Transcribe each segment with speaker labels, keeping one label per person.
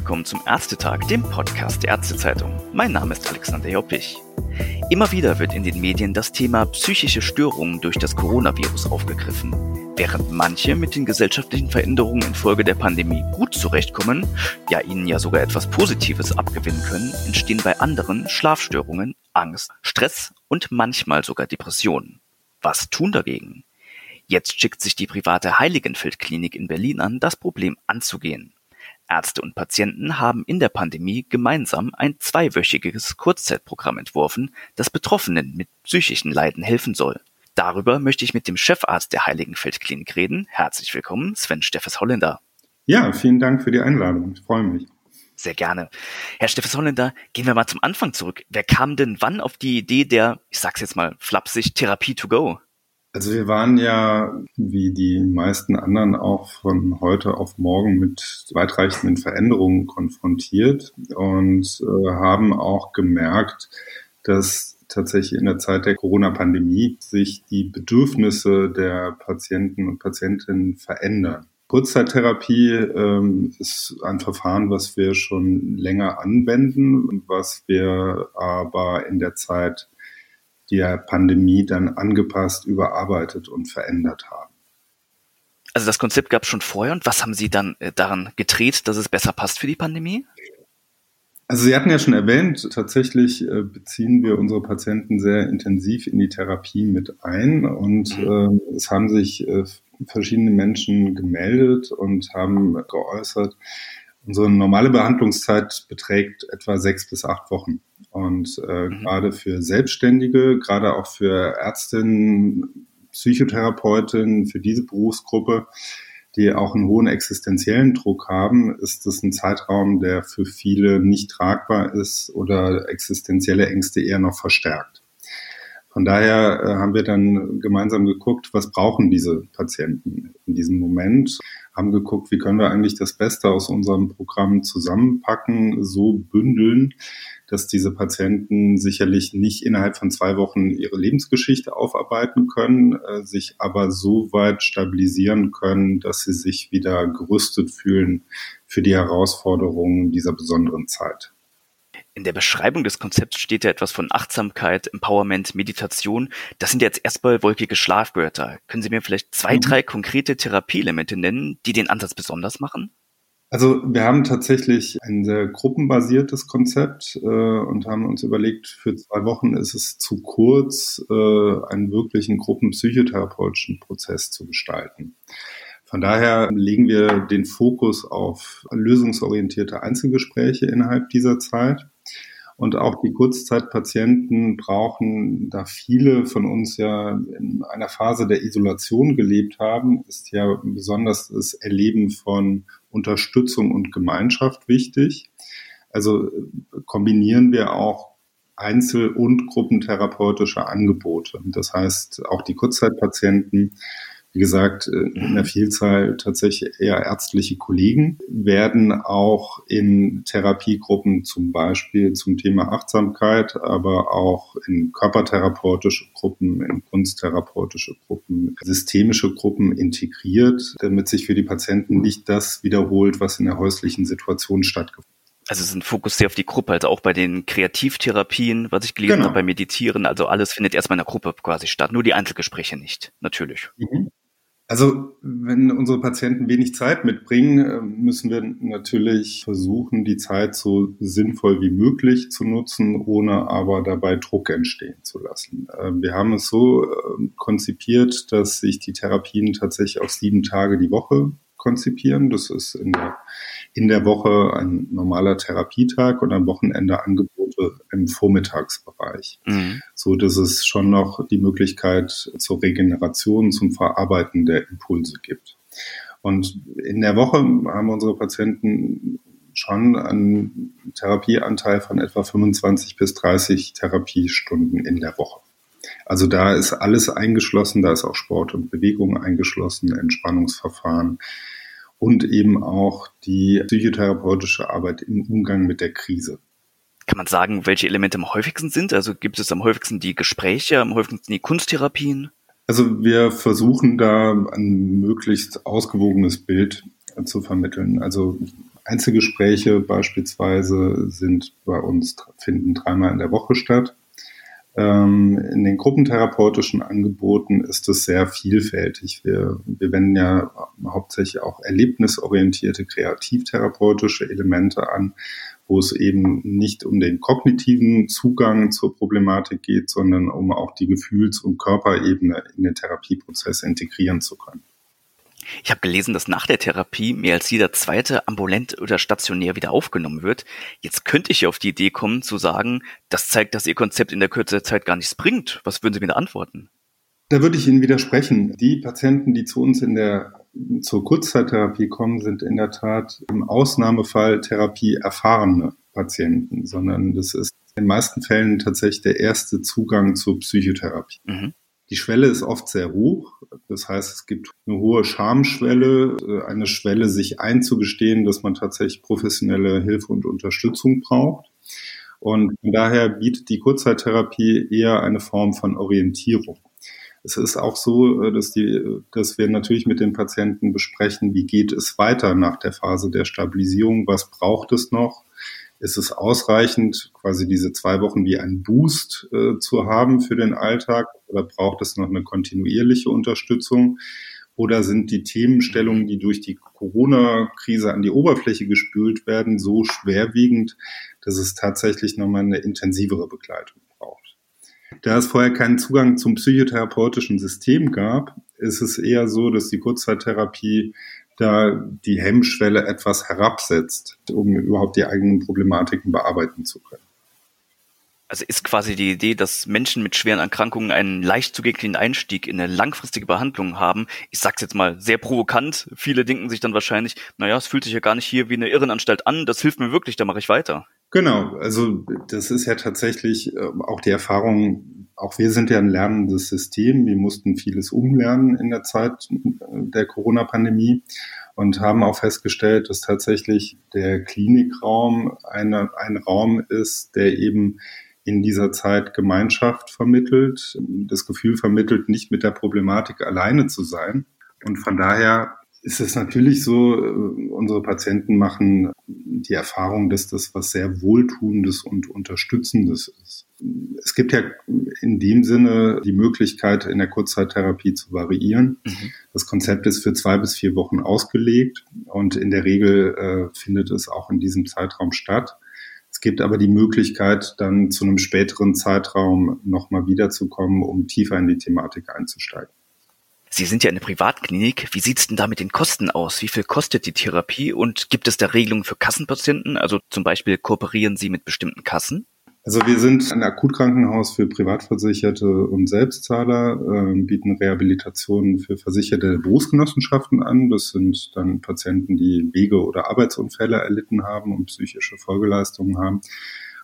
Speaker 1: willkommen zum Ärztetag, dem Podcast der Ärztezeitung. Mein Name ist Alexander Joppich. Immer wieder wird in den Medien das Thema psychische Störungen durch das Coronavirus aufgegriffen. Während manche mit den gesellschaftlichen Veränderungen infolge der Pandemie gut zurechtkommen, ja ihnen ja sogar etwas Positives abgewinnen können, entstehen bei anderen Schlafstörungen, Angst, Stress und manchmal sogar Depressionen. Was tun dagegen? Jetzt schickt sich die private Heiligenfeld-Klinik in Berlin an, das Problem anzugehen. Ärzte und Patienten haben in der Pandemie gemeinsam ein zweiwöchiges Kurzzeitprogramm entworfen, das Betroffenen mit psychischen Leiden helfen soll. Darüber möchte ich mit dem Chefarzt der Heiligenfeld-Klinik reden. Herzlich willkommen, Sven Steffes Holländer.
Speaker 2: Ja, vielen Dank für die Einladung. Ich freue mich.
Speaker 1: Sehr gerne. Herr Steffes Holländer, gehen wir mal zum Anfang zurück. Wer kam denn wann auf die Idee der, ich sag's jetzt mal flapsig, Therapie to go?
Speaker 2: Also wir waren ja, wie die meisten anderen, auch von heute auf morgen mit weitreichenden Veränderungen konfrontiert und äh, haben auch gemerkt, dass tatsächlich in der Zeit der Corona-Pandemie sich die Bedürfnisse der Patienten und Patientinnen verändern. Kurzzeittherapie ähm, ist ein Verfahren, was wir schon länger anwenden und was wir aber in der Zeit der Pandemie dann angepasst, überarbeitet und verändert haben.
Speaker 1: Also das Konzept gab es schon vorher und was haben Sie dann äh, daran gedreht, dass es besser passt für die Pandemie?
Speaker 2: Also Sie hatten ja schon erwähnt, tatsächlich äh, beziehen wir unsere Patienten sehr intensiv in die Therapie mit ein und äh, es haben sich äh, verschiedene Menschen gemeldet und haben geäußert, unsere normale Behandlungszeit beträgt etwa sechs bis acht Wochen. Und äh, mhm. gerade für Selbstständige, gerade auch für Ärztinnen, Psychotherapeutinnen, für diese Berufsgruppe, die auch einen hohen existenziellen Druck haben, ist das ein Zeitraum, der für viele nicht tragbar ist oder existenzielle Ängste eher noch verstärkt. Von daher äh, haben wir dann gemeinsam geguckt, was brauchen diese Patienten in diesem Moment, haben geguckt, wie können wir eigentlich das Beste aus unserem Programm zusammenpacken, so bündeln, dass diese Patienten sicherlich nicht innerhalb von zwei Wochen ihre Lebensgeschichte aufarbeiten können, äh, sich aber so weit stabilisieren können, dass sie sich wieder gerüstet fühlen für die Herausforderungen dieser besonderen Zeit.
Speaker 1: In der Beschreibung des Konzepts steht ja etwas von Achtsamkeit, Empowerment, Meditation. Das sind jetzt erstmal wolkige Schlafwörter. Können Sie mir vielleicht zwei, mhm. drei konkrete Therapieelemente nennen, die den Ansatz besonders machen?
Speaker 2: Also wir haben tatsächlich ein sehr gruppenbasiertes Konzept äh, und haben uns überlegt, für zwei Wochen ist es zu kurz, äh, einen wirklichen gruppenpsychotherapeutischen Prozess zu gestalten. Von daher legen wir den Fokus auf lösungsorientierte Einzelgespräche innerhalb dieser Zeit. Und auch die Kurzzeitpatienten brauchen, da viele von uns ja in einer Phase der Isolation gelebt haben, ist ja besonders das Erleben von Unterstützung und Gemeinschaft wichtig. Also kombinieren wir auch Einzel- und gruppentherapeutische Angebote. Das heißt, auch die Kurzzeitpatienten wie gesagt, äh, in der Vielzahl tatsächlich eher ärztliche Kollegen werden auch in Therapiegruppen zum Beispiel zum Thema Achtsamkeit, aber auch in körpertherapeutische Gruppen, in kunsttherapeutische Gruppen, systemische Gruppen integriert, damit sich für die Patienten nicht das wiederholt, was in der häuslichen Situation stattgefunden hat
Speaker 1: also es ist ein Fokus sehr auf die Gruppe, also auch bei den Kreativtherapien, was ich gelesen genau. habe, beim Meditieren, also alles findet erstmal in der Gruppe quasi statt, nur die Einzelgespräche nicht, natürlich. Mhm.
Speaker 2: Also wenn unsere Patienten wenig Zeit mitbringen, äh, müssen wir natürlich versuchen, die Zeit so sinnvoll wie möglich zu nutzen, ohne aber dabei Druck entstehen zu lassen. Äh, wir haben es so äh, konzipiert, dass sich die Therapien tatsächlich auf sieben Tage die Woche konzipieren. Das ist in der, in der Woche ein normaler Therapietag und am Wochenende Angebote im Vormittagsbereich. Mhm. So dass es schon noch die Möglichkeit zur Regeneration, zum Verarbeiten der Impulse gibt. Und in der Woche haben unsere Patienten schon einen Therapieanteil von etwa 25 bis 30 Therapiestunden in der Woche. Also da ist alles eingeschlossen, da ist auch Sport und Bewegung eingeschlossen, Entspannungsverfahren und eben auch die psychotherapeutische Arbeit im Umgang mit der Krise.
Speaker 1: Kann man sagen, welche Elemente am häufigsten sind? Also gibt es am häufigsten die Gespräche, am häufigsten die Kunsttherapien?
Speaker 2: Also wir versuchen da ein möglichst ausgewogenes Bild zu vermitteln. Also Einzelgespräche beispielsweise sind bei uns, finden dreimal in der Woche statt. Ähm, in den gruppentherapeutischen Angeboten ist es sehr vielfältig. Wir, wir wenden ja hauptsächlich auch erlebnisorientierte, kreativtherapeutische Elemente an, wo es eben nicht um den kognitiven Zugang zur Problematik geht, sondern um auch die Gefühls- und Körperebene in den Therapieprozess integrieren zu können.
Speaker 1: Ich habe gelesen, dass nach der Therapie mehr als jeder zweite ambulant oder stationär wieder aufgenommen wird. Jetzt könnte ich auf die Idee kommen zu sagen, das zeigt, dass Ihr Konzept in der Kürze der Zeit gar nichts bringt. Was würden Sie mir da antworten?
Speaker 2: Da würde ich Ihnen widersprechen. Die Patienten, die zu uns in der zur Kurzzeittherapie kommen, sind in der Tat im Ausnahmefall Therapie erfahrene Patienten, sondern das ist in den meisten Fällen tatsächlich der erste Zugang zur Psychotherapie. Mhm. Die Schwelle ist oft sehr hoch. Das heißt, es gibt eine hohe Schamschwelle, äh, eine Schwelle, sich einzugestehen, dass man tatsächlich professionelle Hilfe und Unterstützung braucht. Und von daher bietet die Kurzzeittherapie eher eine Form von Orientierung. Es ist auch so, äh, dass, die, dass wir natürlich mit den Patienten besprechen, wie geht es weiter nach der Phase der Stabilisierung, was braucht es noch, ist es ausreichend, quasi diese zwei Wochen wie ein Boost äh, zu haben für den Alltag oder braucht es noch eine kontinuierliche Unterstützung? Oder sind die Themenstellungen, die durch die Corona-Krise an die Oberfläche gespült werden, so schwerwiegend, dass es tatsächlich nochmal eine intensivere Begleitung braucht? Da es vorher keinen Zugang zum psychotherapeutischen System gab, ist es eher so, dass die Kurzzeittherapie da die Hemmschwelle etwas herabsetzt, um überhaupt die eigenen Problematiken bearbeiten zu können.
Speaker 1: Also ist quasi die Idee, dass Menschen mit schweren Erkrankungen einen leicht zugänglichen Einstieg in eine langfristige Behandlung haben. Ich sag's jetzt mal sehr provokant. Viele denken sich dann wahrscheinlich, naja, es fühlt sich ja gar nicht hier wie eine Irrenanstalt an. Das hilft mir wirklich, da mache ich weiter.
Speaker 2: Genau. Also das ist ja tatsächlich äh, auch die Erfahrung, auch wir sind ja ein lernendes System. Wir mussten vieles umlernen in der Zeit der Corona-Pandemie und haben auch festgestellt, dass tatsächlich der Klinikraum eine, ein Raum ist, der eben in dieser Zeit Gemeinschaft vermittelt, das Gefühl vermittelt, nicht mit der Problematik alleine zu sein. Und von daher ist es natürlich so, äh, unsere Patienten machen die Erfahrung, dass das was sehr Wohltuendes und Unterstützendes ist. Es gibt ja in dem Sinne die Möglichkeit, in der Kurzzeittherapie zu variieren. Mhm. Das Konzept ist für zwei bis vier Wochen ausgelegt und in der Regel äh, findet es auch in diesem Zeitraum statt. Es gibt aber die Möglichkeit, dann zu einem späteren Zeitraum nochmal wiederzukommen, um tiefer in die Thematik einzusteigen.
Speaker 1: Sie sind ja eine Privatklinik. Wie sieht's denn da mit den Kosten aus? Wie viel kostet die Therapie und gibt es da Regelungen für Kassenpatienten? Also zum Beispiel kooperieren Sie mit bestimmten Kassen?
Speaker 2: Also wir sind ein Akutkrankenhaus für Privatversicherte und Selbstzahler, äh, bieten Rehabilitationen für versicherte Berufsgenossenschaften an. Das sind dann Patienten, die Wege- oder Arbeitsunfälle erlitten haben und psychische Folgeleistungen haben.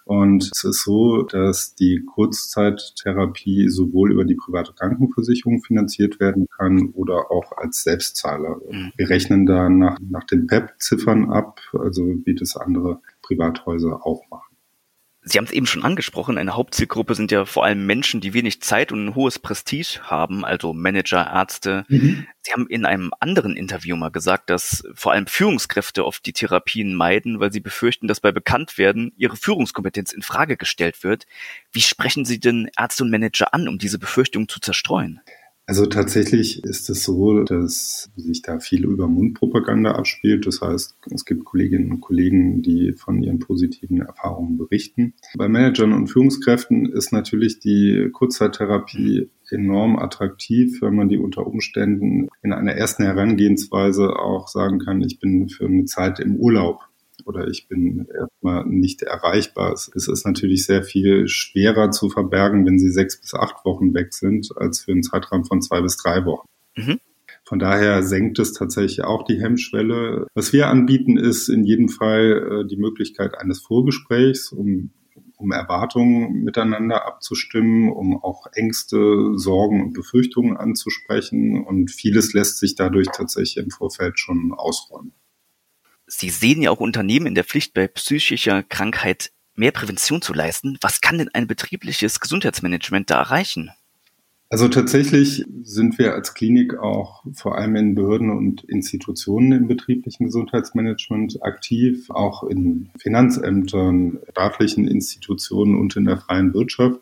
Speaker 2: Und es ist so, dass die Kurzzeittherapie sowohl über die private Krankenversicherung finanziert werden kann oder auch als Selbstzahler. Mhm. Wir rechnen da nach, nach den PEP-Ziffern ab, also wie das andere Privathäuser auch machen.
Speaker 1: Sie haben es eben schon angesprochen, eine Hauptzielgruppe sind ja vor allem Menschen, die wenig Zeit und ein hohes Prestige haben, also Manager, Ärzte. Mhm. Sie haben in einem anderen Interview mal gesagt, dass vor allem Führungskräfte oft die Therapien meiden, weil sie befürchten, dass bei Bekanntwerden ihre Führungskompetenz in Frage gestellt wird. Wie sprechen Sie denn Ärzte und Manager an, um diese Befürchtung zu zerstreuen?
Speaker 2: Also tatsächlich ist es so, dass sich da viel über Mundpropaganda abspielt. Das heißt, es gibt Kolleginnen und Kollegen, die von ihren positiven Erfahrungen berichten. Bei Managern und Führungskräften ist natürlich die Kurzzeittherapie enorm attraktiv, wenn man die unter Umständen in einer ersten Herangehensweise auch sagen kann, ich bin für eine Zeit im Urlaub oder ich bin erstmal nicht erreichbar. Es ist natürlich sehr viel schwerer zu verbergen, wenn sie sechs bis acht Wochen weg sind, als für einen Zeitraum von zwei bis drei Wochen. Mhm. Von daher senkt es tatsächlich auch die Hemmschwelle. Was wir anbieten, ist in jedem Fall äh, die Möglichkeit eines Vorgesprächs, um, um Erwartungen miteinander abzustimmen, um auch Ängste, Sorgen und Befürchtungen anzusprechen. Und vieles lässt sich dadurch tatsächlich im Vorfeld schon ausräumen.
Speaker 1: Sie sehen ja auch Unternehmen in der Pflicht, bei psychischer Krankheit mehr Prävention zu leisten. Was kann denn ein betriebliches Gesundheitsmanagement da erreichen?
Speaker 2: Also tatsächlich sind wir als Klinik auch vor allem in Behörden und Institutionen im betrieblichen Gesundheitsmanagement aktiv, auch in Finanzämtern, staatlichen Institutionen und in der freien Wirtschaft.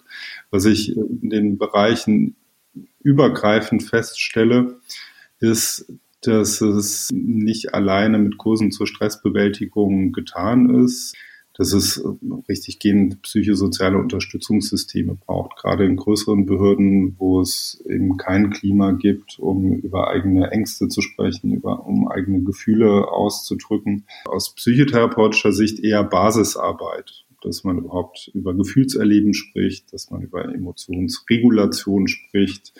Speaker 2: Was ich in den Bereichen übergreifend feststelle, ist, dass es nicht alleine mit Kursen zur Stressbewältigung getan ist, dass es richtig gehend psychosoziale Unterstützungssysteme braucht, gerade in größeren Behörden, wo es eben kein Klima gibt, um über eigene Ängste zu sprechen, über, um eigene Gefühle auszudrücken. Aus psychotherapeutischer Sicht eher Basisarbeit, dass man überhaupt über Gefühlserleben spricht, dass man über Emotionsregulation spricht,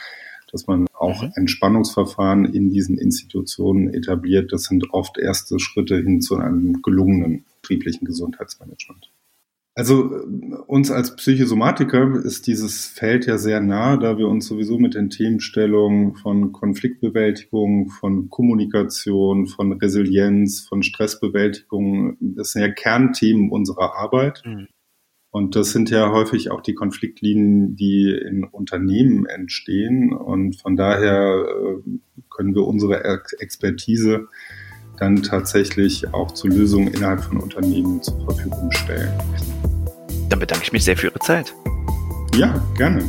Speaker 2: dass man auch mhm. Entspannungsverfahren in diesen Institutionen etabliert. Das sind oft erste Schritte hin zu einem gelungenen betrieblichen Gesundheitsmanagement. Also uns als Psychosomatiker ist dieses Feld ja sehr nah, da wir uns sowieso mit den Themenstellungen von Konfliktbewältigung, von Kommunikation, von Resilienz, von Stressbewältigung, das sind ja Kernthemen unserer Arbeit. Mhm. Und das sind ja häufig auch die Konfliktlinien, die in Unternehmen entstehen. Und von daher äh, können wir unsere Expertise dann tatsächlich auch zu Lösungen innerhalb von Unternehmen zur Verfügung stellen.
Speaker 1: Dann bedanke ich mich sehr für Ihre Zeit.
Speaker 2: Ja, gerne.